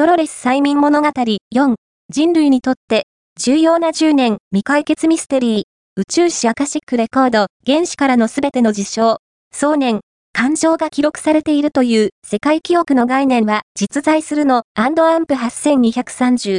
ドロレス催眠物語4、人類にとって重要な10年未解決ミステリー、宇宙史アカシックレコード、原子からのすべての事象、想念、感情が記録されているという世界記憶の概念は実在するのアンプ8230